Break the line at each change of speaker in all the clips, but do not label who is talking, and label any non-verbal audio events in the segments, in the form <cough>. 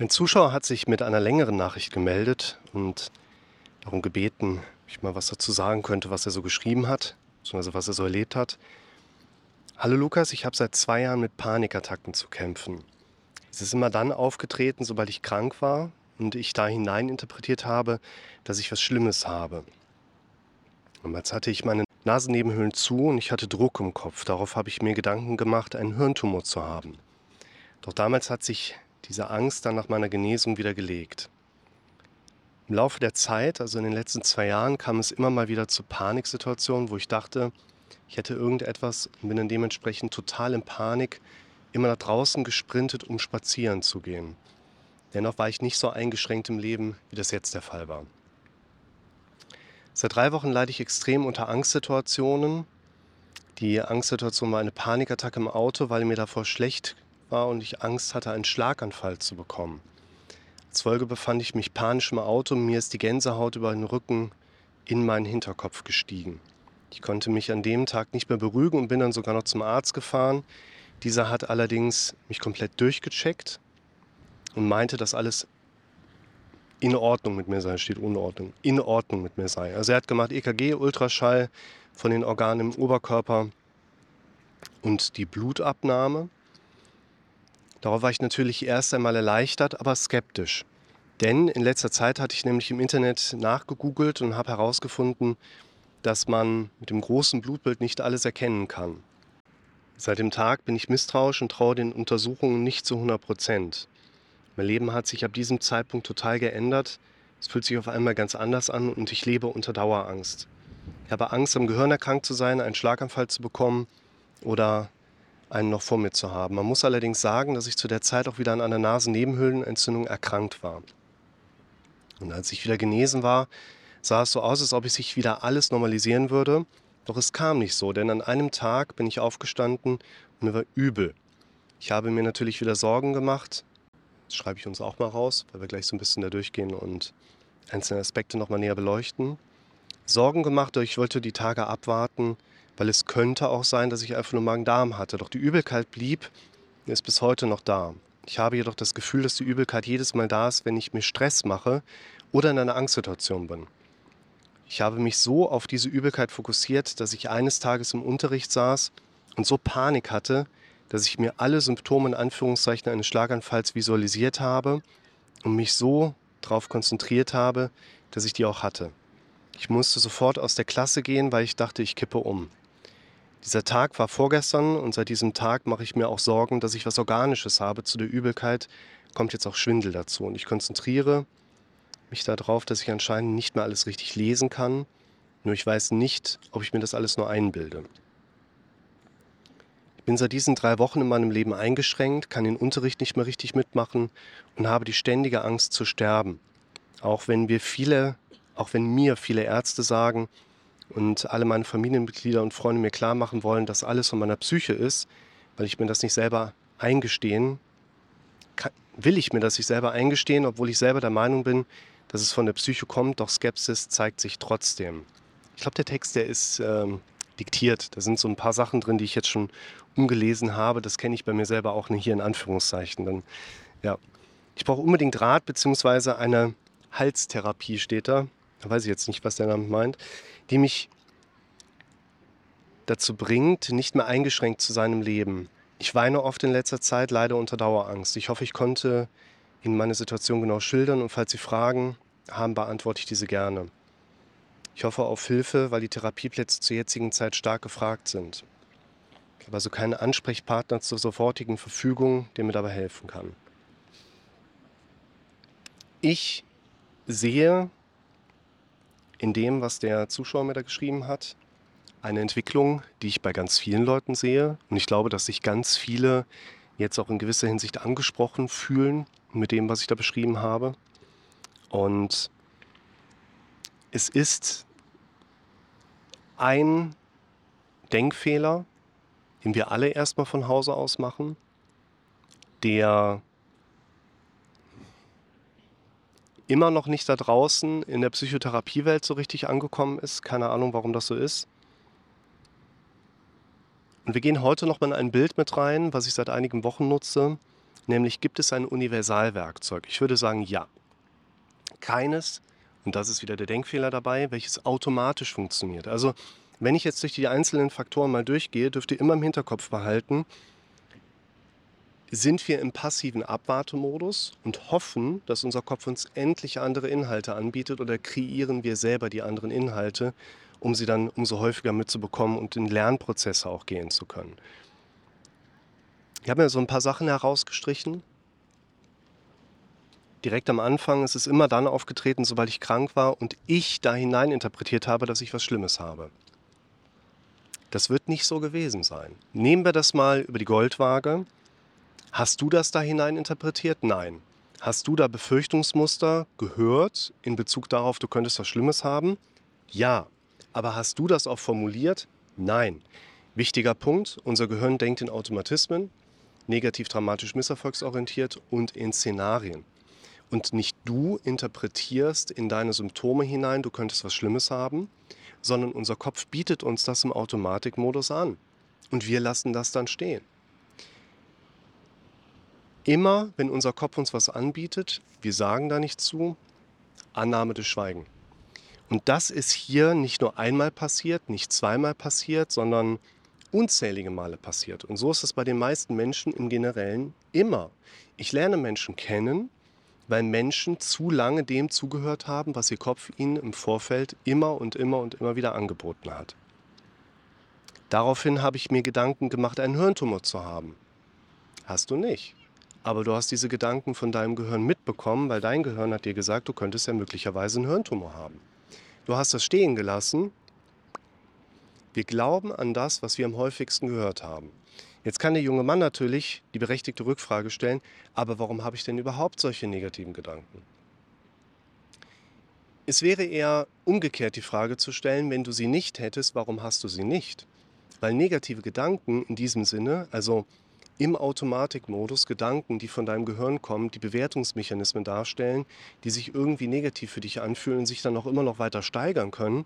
Ein Zuschauer hat sich mit einer längeren Nachricht gemeldet und darum gebeten, ich mal was dazu sagen könnte, was er so geschrieben hat, beziehungsweise was er so erlebt hat. Hallo Lukas, ich habe seit zwei Jahren mit Panikattacken zu kämpfen. Es ist immer dann aufgetreten, sobald ich krank war und ich da hinein interpretiert habe, dass ich was Schlimmes habe. Damals hatte ich meine Nasennebenhöhlen zu und ich hatte Druck im Kopf. Darauf habe ich mir Gedanken gemacht, einen Hirntumor zu haben. Doch damals hat sich diese Angst dann nach meiner Genesung wieder gelegt. Im Laufe der Zeit, also in den letzten zwei Jahren, kam es immer mal wieder zu Paniksituationen, wo ich dachte, ich hätte irgendetwas und bin dann dementsprechend total in Panik immer nach draußen gesprintet, um spazieren zu gehen. Dennoch war ich nicht so eingeschränkt im Leben, wie das jetzt der Fall war. Seit drei Wochen leide ich extrem unter Angstsituationen. Die Angstsituation war eine Panikattacke im Auto, weil mir davor schlecht war und ich Angst hatte, einen Schlaganfall zu bekommen. Als Folge befand ich mich panisch im Auto und mir ist die Gänsehaut über den Rücken in meinen Hinterkopf gestiegen. Ich konnte mich an dem Tag nicht mehr beruhigen und bin dann sogar noch zum Arzt gefahren. Dieser hat allerdings mich komplett durchgecheckt und meinte, dass alles in Ordnung mit mir sei, steht Unordnung, in Ordnung mit mir sei. Also er hat gemacht EKG, Ultraschall von den Organen im Oberkörper und die Blutabnahme. Darauf war ich natürlich erst einmal erleichtert, aber skeptisch. Denn in letzter Zeit hatte ich nämlich im Internet nachgegoogelt und habe herausgefunden, dass man mit dem großen Blutbild nicht alles erkennen kann. Seit dem Tag bin ich misstrauisch und traue den Untersuchungen nicht zu 100 Prozent. Mein Leben hat sich ab diesem Zeitpunkt total geändert. Es fühlt sich auf einmal ganz anders an und ich lebe unter Dauerangst. Ich habe Angst, am Gehirn erkrankt zu sein, einen Schlaganfall zu bekommen oder einen noch vor mir zu haben. Man muss allerdings sagen, dass ich zu der Zeit auch wieder an einer Nasennebenhöhlenentzündung erkrankt war. Und als ich wieder genesen war, sah es so aus, als ob ich sich wieder alles normalisieren würde. Doch es kam nicht so, denn an einem Tag bin ich aufgestanden und mir war übel. Ich habe mir natürlich wieder Sorgen gemacht. Das schreibe ich uns auch mal raus, weil wir gleich so ein bisschen da durchgehen und einzelne Aspekte nochmal näher beleuchten. Sorgen gemacht, ich wollte die Tage abwarten, weil es könnte auch sein, dass ich einfach nur Magen-Darm hatte. Doch die Übelkeit blieb, ist bis heute noch da. Ich habe jedoch das Gefühl, dass die Übelkeit jedes Mal da ist, wenn ich mir Stress mache oder in einer Angstsituation bin. Ich habe mich so auf diese Übelkeit fokussiert, dass ich eines Tages im Unterricht saß und so Panik hatte, dass ich mir alle Symptome in Anführungszeichen eines Schlaganfalls visualisiert habe und mich so darauf konzentriert habe, dass ich die auch hatte. Ich musste sofort aus der Klasse gehen, weil ich dachte, ich kippe um. Dieser Tag war vorgestern und seit diesem Tag mache ich mir auch Sorgen, dass ich was Organisches habe. Zu der Übelkeit kommt jetzt auch Schwindel dazu. Und ich konzentriere mich darauf, dass ich anscheinend nicht mehr alles richtig lesen kann. Nur ich weiß nicht, ob ich mir das alles nur einbilde. Ich bin seit diesen drei Wochen in meinem Leben eingeschränkt, kann den Unterricht nicht mehr richtig mitmachen und habe die ständige Angst zu sterben. Auch wenn wir viele, auch wenn mir viele Ärzte sagen, und alle meine Familienmitglieder und Freunde mir klar machen wollen, dass alles von meiner Psyche ist, weil ich mir das nicht selber eingestehen, kann, will ich mir das nicht selber eingestehen, obwohl ich selber der Meinung bin, dass es von der Psyche kommt, doch Skepsis zeigt sich trotzdem. Ich glaube, der Text, der ist ähm, diktiert. Da sind so ein paar Sachen drin, die ich jetzt schon umgelesen habe. Das kenne ich bei mir selber auch nicht hier in Anführungszeichen. Dann, ja. Ich brauche unbedingt Rat bzw. eine Halstherapie steht da. Weiß ich jetzt nicht, was der Name meint die mich dazu bringt, nicht mehr eingeschränkt zu seinem Leben. Ich weine oft in letzter Zeit, leider unter Dauerangst. Ich hoffe, ich konnte Ihnen meine Situation genau schildern und falls Sie Fragen haben, beantworte ich diese gerne. Ich hoffe auf Hilfe, weil die Therapieplätze zur jetzigen Zeit stark gefragt sind. Ich habe also keinen Ansprechpartner zur sofortigen Verfügung, der mir dabei helfen kann. Ich sehe in dem, was der Zuschauer mir da geschrieben hat, eine Entwicklung, die ich bei ganz vielen Leuten sehe. Und ich glaube, dass sich ganz viele jetzt auch in gewisser Hinsicht angesprochen fühlen mit dem, was ich da beschrieben habe. Und es ist ein Denkfehler, den wir alle erstmal von Hause aus machen, der immer noch nicht da draußen in der Psychotherapiewelt so richtig angekommen ist. Keine Ahnung, warum das so ist. Und wir gehen heute noch mal in ein Bild mit rein, was ich seit einigen Wochen nutze. Nämlich gibt es ein Universalwerkzeug? Ich würde sagen, ja. Keines, und das ist wieder der Denkfehler dabei, welches automatisch funktioniert. Also wenn ich jetzt durch die einzelnen Faktoren mal durchgehe, dürft ihr immer im Hinterkopf behalten, sind wir im passiven Abwartemodus und hoffen, dass unser Kopf uns endlich andere Inhalte anbietet oder kreieren wir selber die anderen Inhalte, um sie dann umso häufiger mitzubekommen und in Lernprozesse auch gehen zu können. Ich habe mir so ein paar Sachen herausgestrichen. Direkt am Anfang ist es immer dann aufgetreten, sobald ich krank war und ich da hinein interpretiert habe, dass ich was Schlimmes habe. Das wird nicht so gewesen sein. Nehmen wir das mal über die Goldwaage. Hast du das da hinein interpretiert? Nein. Hast du da Befürchtungsmuster gehört in Bezug darauf, du könntest was Schlimmes haben? Ja. Aber hast du das auch formuliert? Nein. Wichtiger Punkt, unser Gehirn denkt in Automatismen, negativ dramatisch misserfolgsorientiert und in Szenarien. Und nicht du interpretierst in deine Symptome hinein, du könntest was Schlimmes haben, sondern unser Kopf bietet uns das im Automatikmodus an. Und wir lassen das dann stehen. Immer, wenn unser Kopf uns was anbietet, wir sagen da nicht zu, Annahme des Schweigen. Und das ist hier nicht nur einmal passiert, nicht zweimal passiert, sondern unzählige Male passiert. Und so ist es bei den meisten Menschen im Generellen immer. Ich lerne Menschen kennen, weil Menschen zu lange dem zugehört haben, was ihr Kopf ihnen im Vorfeld immer und immer und immer wieder angeboten hat. Daraufhin habe ich mir Gedanken gemacht, einen Hirntumor zu haben. Hast du nicht. Aber du hast diese Gedanken von deinem Gehirn mitbekommen, weil dein Gehirn hat dir gesagt, du könntest ja möglicherweise einen Hirntumor haben. Du hast das stehen gelassen. Wir glauben an das, was wir am häufigsten gehört haben. Jetzt kann der junge Mann natürlich die berechtigte Rückfrage stellen, aber warum habe ich denn überhaupt solche negativen Gedanken? Es wäre eher umgekehrt die Frage zu stellen, wenn du sie nicht hättest, warum hast du sie nicht? Weil negative Gedanken in diesem Sinne, also im Automatikmodus Gedanken, die von deinem Gehirn kommen, die Bewertungsmechanismen darstellen, die sich irgendwie negativ für dich anfühlen und sich dann auch immer noch weiter steigern können,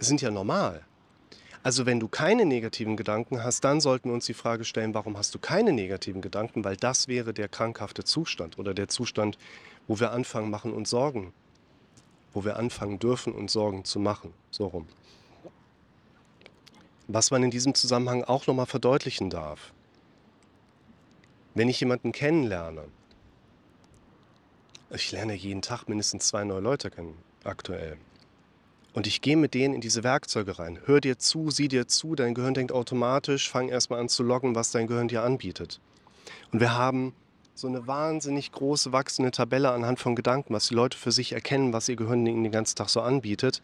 sind ja normal. Also wenn du keine negativen Gedanken hast, dann sollten wir uns die Frage stellen, warum hast du keine negativen Gedanken? Weil das wäre der krankhafte Zustand oder der Zustand, wo wir anfangen machen und Sorgen, wo wir anfangen dürfen und Sorgen zu machen. So rum. Was man in diesem Zusammenhang auch nochmal verdeutlichen darf. Wenn ich jemanden kennenlerne, ich lerne jeden Tag mindestens zwei neue Leute kennen, aktuell. Und ich gehe mit denen in diese Werkzeuge rein. Hör dir zu, sieh dir zu, dein Gehirn denkt automatisch, fang erstmal an zu loggen, was dein Gehirn dir anbietet. Und wir haben so eine wahnsinnig große wachsende Tabelle anhand von Gedanken, was die Leute für sich erkennen, was ihr Gehirn ihnen den ganzen Tag so anbietet.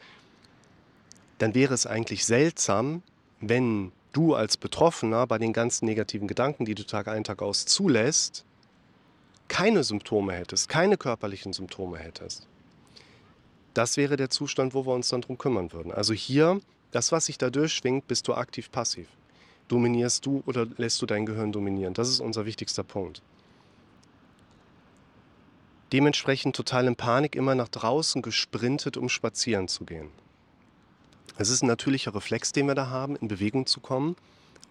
Dann wäre es eigentlich seltsam, wenn du als Betroffener bei den ganzen negativen Gedanken, die du Tag ein, Tag aus zulässt, keine Symptome hättest, keine körperlichen Symptome hättest. Das wäre der Zustand, wo wir uns dann drum kümmern würden. Also hier, das, was sich da durchschwingt, bist du aktiv-passiv. Dominierst du oder lässt du dein Gehirn dominieren? Das ist unser wichtigster Punkt. Dementsprechend total in Panik immer nach draußen gesprintet, um spazieren zu gehen. Es ist ein natürlicher Reflex, den wir da haben, in Bewegung zu kommen.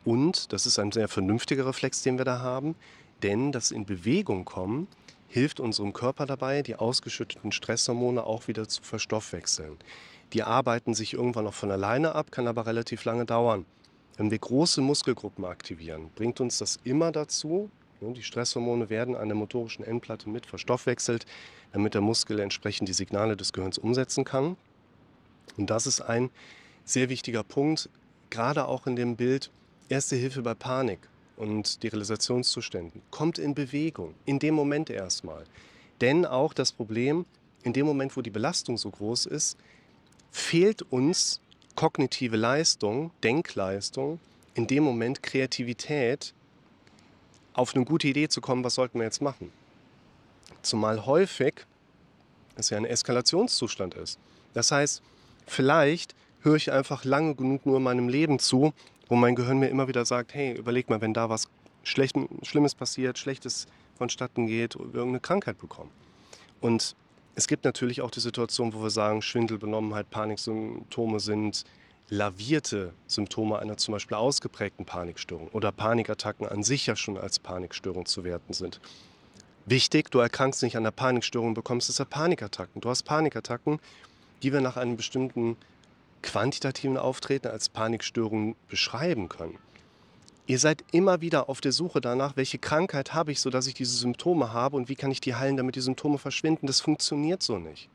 Und das ist ein sehr vernünftiger Reflex, den wir da haben, denn das in Bewegung kommen hilft unserem Körper dabei, die ausgeschütteten Stresshormone auch wieder zu verstoffwechseln. Die arbeiten sich irgendwann auch von alleine ab, kann aber relativ lange dauern. Wenn wir große Muskelgruppen aktivieren, bringt uns das immer dazu, ne, die Stresshormone werden an der motorischen Endplatte mit verstoffwechselt, damit der Muskel entsprechend die Signale des Gehirns umsetzen kann. Und das ist ein sehr wichtiger Punkt, gerade auch in dem Bild Erste Hilfe bei Panik und die Realisationszuständen. Kommt in Bewegung, in dem Moment erstmal. Denn auch das Problem, in dem Moment, wo die Belastung so groß ist, fehlt uns kognitive Leistung, Denkleistung, in dem Moment Kreativität, auf eine gute Idee zu kommen, was sollten wir jetzt machen. Zumal häufig es ja ein Eskalationszustand ist. Das heißt, vielleicht höre ich einfach lange genug nur meinem Leben zu wo mein Gehirn mir immer wieder sagt, hey, überleg mal, wenn da was Schlecht, Schlimmes passiert, Schlechtes vonstatten geht, irgendeine Krankheit bekommen. Und es gibt natürlich auch die Situation, wo wir sagen, Schwindel, Benommenheit, Paniksymptome sind lavierte Symptome einer zum Beispiel ausgeprägten Panikstörung oder Panikattacken an sich ja schon als Panikstörung zu werten sind. Wichtig, du erkrankst nicht an der Panikstörung, bekommst deshalb Panikattacken. Du hast Panikattacken, die wir nach einem bestimmten quantitativen Auftreten als Panikstörung beschreiben können. Ihr seid immer wieder auf der Suche danach, welche Krankheit habe ich, sodass ich diese Symptome habe und wie kann ich die heilen, damit die Symptome verschwinden. Das funktioniert so nicht.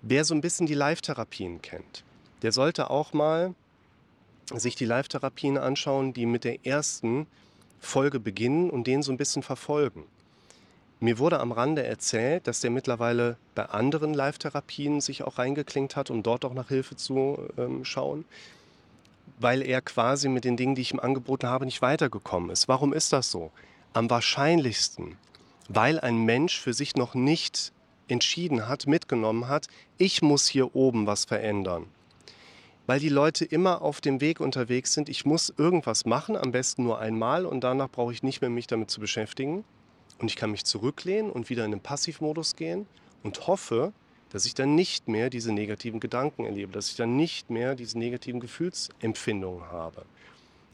Wer so ein bisschen die Live-Therapien kennt, der sollte auch mal sich die Live-Therapien anschauen, die mit der ersten Folge beginnen und den so ein bisschen verfolgen. Mir wurde am Rande erzählt, dass der mittlerweile bei anderen Live-Therapien sich auch reingeklinkt hat, um dort auch nach Hilfe zu ähm, schauen, weil er quasi mit den Dingen, die ich ihm angeboten habe, nicht weitergekommen ist. Warum ist das so? Am wahrscheinlichsten, weil ein Mensch für sich noch nicht entschieden hat, mitgenommen hat, ich muss hier oben was verändern. Weil die Leute immer auf dem Weg unterwegs sind, ich muss irgendwas machen, am besten nur einmal und danach brauche ich nicht mehr mich damit zu beschäftigen. Und ich kann mich zurücklehnen und wieder in den Passivmodus gehen und hoffe, dass ich dann nicht mehr diese negativen Gedanken erlebe, dass ich dann nicht mehr diese negativen Gefühlsempfindungen habe.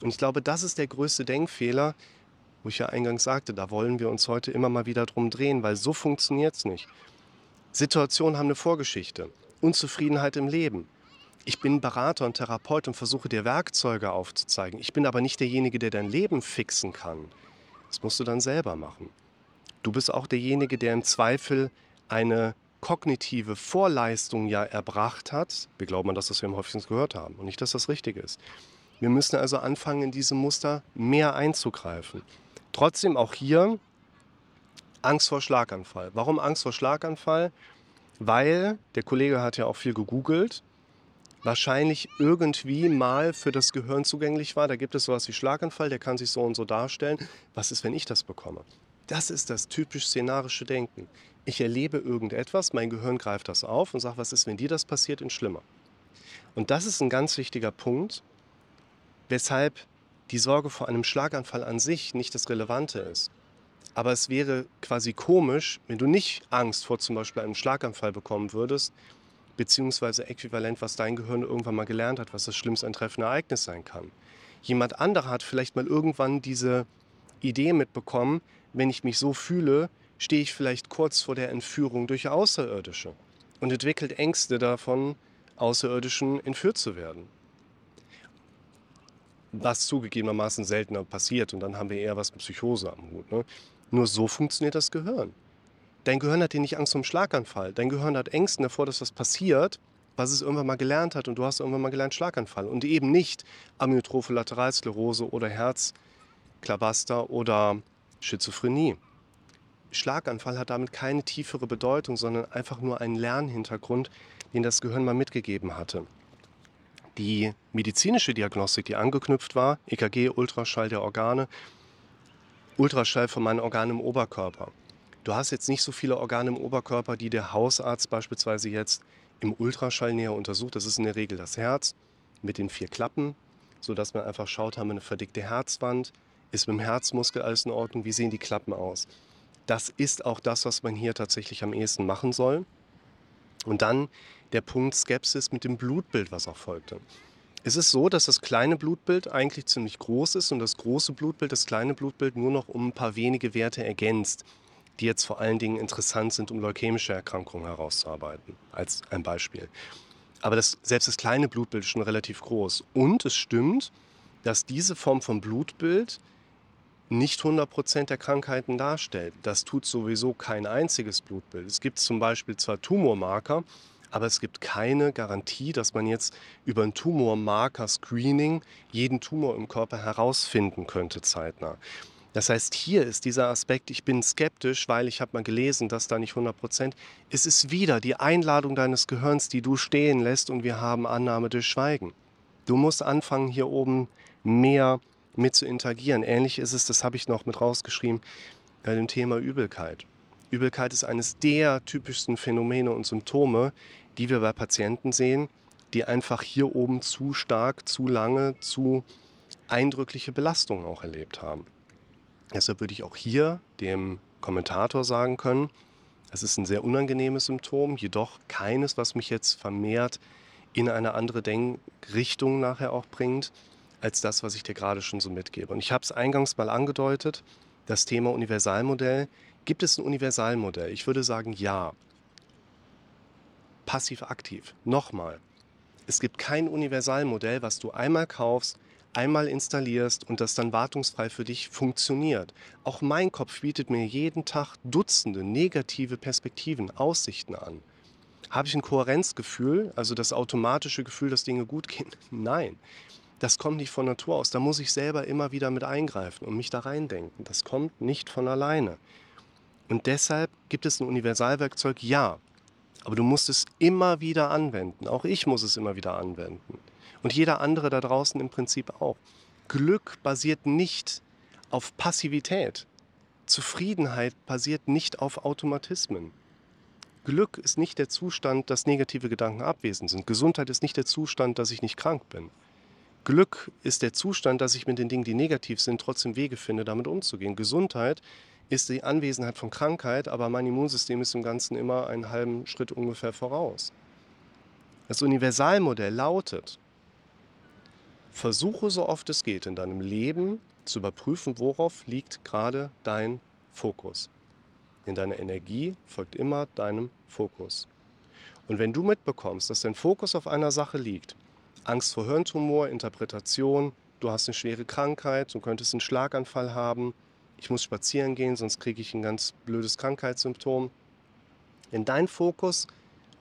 Und ich glaube, das ist der größte Denkfehler, wo ich ja eingangs sagte, da wollen wir uns heute immer mal wieder drum drehen, weil so funktioniert es nicht. Situationen haben eine Vorgeschichte. Unzufriedenheit im Leben. Ich bin Berater und Therapeut und versuche dir Werkzeuge aufzuzeigen. Ich bin aber nicht derjenige, der dein Leben fixen kann. Das musst du dann selber machen. Du bist auch derjenige, der im Zweifel eine kognitive Vorleistung ja erbracht hat. Wir glauben an das, was wir am häufigsten gehört haben und nicht, dass das richtig ist. Wir müssen also anfangen, in diese Muster mehr einzugreifen. Trotzdem auch hier Angst vor Schlaganfall. Warum Angst vor Schlaganfall? Weil der Kollege hat ja auch viel gegoogelt, wahrscheinlich irgendwie mal für das Gehirn zugänglich war. Da gibt es sowas wie Schlaganfall, der kann sich so und so darstellen. Was ist, wenn ich das bekomme? Das ist das typisch szenarische Denken. Ich erlebe irgendetwas, mein Gehirn greift das auf und sagt, was ist, wenn dir das passiert, in schlimmer. Und das ist ein ganz wichtiger Punkt, weshalb die Sorge vor einem Schlaganfall an sich nicht das Relevante ist. Aber es wäre quasi komisch, wenn du nicht Angst vor zum Beispiel einem Schlaganfall bekommen würdest, beziehungsweise äquivalent, was dein Gehirn irgendwann mal gelernt hat, was das schlimmste eintreffende Ereignis sein kann. Jemand anderer hat vielleicht mal irgendwann diese Idee mitbekommen, wenn ich mich so fühle, stehe ich vielleicht kurz vor der Entführung durch Außerirdische und entwickelt Ängste davon, Außerirdischen entführt zu werden. Was zugegebenermaßen seltener passiert und dann haben wir eher was mit Psychose am Hut. Ne? Nur so funktioniert das Gehirn. Dein Gehirn hat dir nicht Angst vor einem Schlaganfall. Dein Gehirn hat Ängste davor, dass was passiert, was es irgendwann mal gelernt hat und du hast irgendwann mal gelernt Schlaganfall und eben nicht Amyotrophe Lateralsklerose oder Herzklabaster oder Schizophrenie. Schlaganfall hat damit keine tiefere Bedeutung, sondern einfach nur einen Lernhintergrund, den das Gehirn mal mitgegeben hatte. Die medizinische Diagnostik, die angeknüpft war, EKG, Ultraschall der Organe, Ultraschall von meinen Organen im Oberkörper. Du hast jetzt nicht so viele Organe im Oberkörper, die der Hausarzt beispielsweise jetzt im Ultraschall näher untersucht. Das ist in der Regel das Herz mit den vier Klappen, sodass man einfach schaut, haben wir eine verdickte Herzwand, ist mit dem Herzmuskel alles in Ordnung, wie sehen die Klappen aus. Das ist auch das, was man hier tatsächlich am ehesten machen soll. Und dann der Punkt Skepsis mit dem Blutbild, was auch folgte. Es ist so, dass das kleine Blutbild eigentlich ziemlich groß ist und das große Blutbild das kleine Blutbild nur noch um ein paar wenige Werte ergänzt, die jetzt vor allen Dingen interessant sind, um leukämische Erkrankungen herauszuarbeiten, als ein Beispiel. Aber das, selbst das kleine Blutbild ist schon relativ groß. Und es stimmt, dass diese Form von Blutbild nicht 100% der Krankheiten darstellt. Das tut sowieso kein einziges Blutbild. Es gibt zum Beispiel zwar Tumormarker, aber es gibt keine Garantie, dass man jetzt über ein Tumormarker-Screening jeden Tumor im Körper herausfinden könnte zeitnah. Das heißt, hier ist dieser Aspekt, ich bin skeptisch, weil ich habe mal gelesen, dass da nicht 100 Prozent. Es ist wieder die Einladung deines Gehirns, die du stehen lässt und wir haben Annahme durch Schweigen. Du musst anfangen, hier oben mehr mit zu interagieren. Ähnlich ist es, das habe ich noch mit rausgeschrieben, bei dem Thema Übelkeit. Übelkeit ist eines der typischsten Phänomene und Symptome, die wir bei Patienten sehen, die einfach hier oben zu stark, zu lange, zu eindrückliche Belastungen auch erlebt haben. Deshalb würde ich auch hier dem Kommentator sagen können, es ist ein sehr unangenehmes Symptom, jedoch keines, was mich jetzt vermehrt in eine andere Denkrichtung nachher auch bringt, als das, was ich dir gerade schon so mitgebe. Und ich habe es eingangs mal angedeutet, das Thema Universalmodell. Gibt es ein Universalmodell? Ich würde sagen, ja. Passiv-aktiv. Nochmal. Es gibt kein Universalmodell, was du einmal kaufst, einmal installierst und das dann wartungsfrei für dich funktioniert. Auch mein Kopf bietet mir jeden Tag Dutzende negative Perspektiven, Aussichten an. Habe ich ein Kohärenzgefühl, also das automatische Gefühl, dass Dinge gut gehen? <laughs> Nein. Das kommt nicht von Natur aus. Da muss ich selber immer wieder mit eingreifen und mich da reindenken. Das kommt nicht von alleine. Und deshalb gibt es ein Universalwerkzeug, ja. Aber du musst es immer wieder anwenden. Auch ich muss es immer wieder anwenden. Und jeder andere da draußen im Prinzip auch. Glück basiert nicht auf Passivität. Zufriedenheit basiert nicht auf Automatismen. Glück ist nicht der Zustand, dass negative Gedanken abwesend sind. Gesundheit ist nicht der Zustand, dass ich nicht krank bin. Glück ist der Zustand, dass ich mit den Dingen, die negativ sind, trotzdem Wege finde, damit umzugehen. Gesundheit ist die Anwesenheit von Krankheit, aber mein Immunsystem ist im Ganzen immer einen halben Schritt ungefähr voraus. Das Universalmodell lautet, versuche so oft es geht in deinem Leben zu überprüfen, worauf liegt gerade dein Fokus. In deiner Energie folgt immer deinem Fokus. Und wenn du mitbekommst, dass dein Fokus auf einer Sache liegt, Angst vor Hirntumor, Interpretation, du hast eine schwere Krankheit, du könntest einen Schlaganfall haben, ich muss spazieren gehen, sonst kriege ich ein ganz blödes Krankheitssymptom. Wenn dein Fokus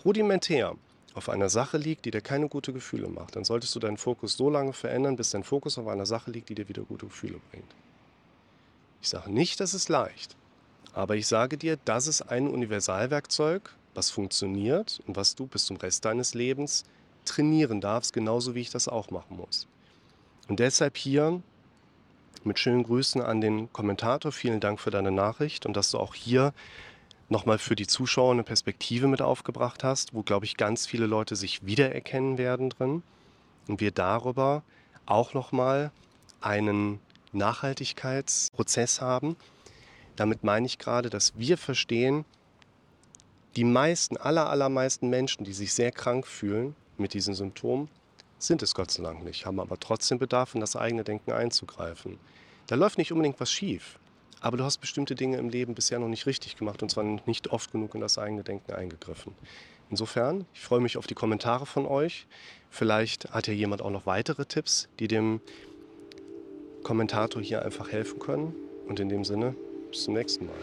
rudimentär auf einer Sache liegt, die dir keine guten Gefühle macht, dann solltest du deinen Fokus so lange verändern, bis dein Fokus auf einer Sache liegt, die dir wieder gute Gefühle bringt. Ich sage nicht, das ist leicht, aber ich sage dir, das ist ein Universalwerkzeug, was funktioniert und was du bis zum Rest deines Lebens trainieren darfst, genauso wie ich das auch machen muss. Und deshalb hier mit schönen Grüßen an den Kommentator. Vielen Dank für deine Nachricht und dass du auch hier nochmal für die Zuschauer eine Perspektive mit aufgebracht hast, wo, glaube ich, ganz viele Leute sich wiedererkennen werden drin. Und wir darüber auch nochmal einen Nachhaltigkeitsprozess haben. Damit meine ich gerade, dass wir verstehen, die meisten, aller, allermeisten Menschen, die sich sehr krank fühlen, mit diesen Symptomen, sind es Gott sei Dank nicht, haben aber trotzdem Bedarf, in das eigene Denken einzugreifen. Da läuft nicht unbedingt was schief, aber du hast bestimmte Dinge im Leben bisher noch nicht richtig gemacht und zwar nicht oft genug in das eigene Denken eingegriffen. Insofern, ich freue mich auf die Kommentare von euch. Vielleicht hat ja jemand auch noch weitere Tipps, die dem Kommentator hier einfach helfen können. Und in dem Sinne, bis zum nächsten Mal.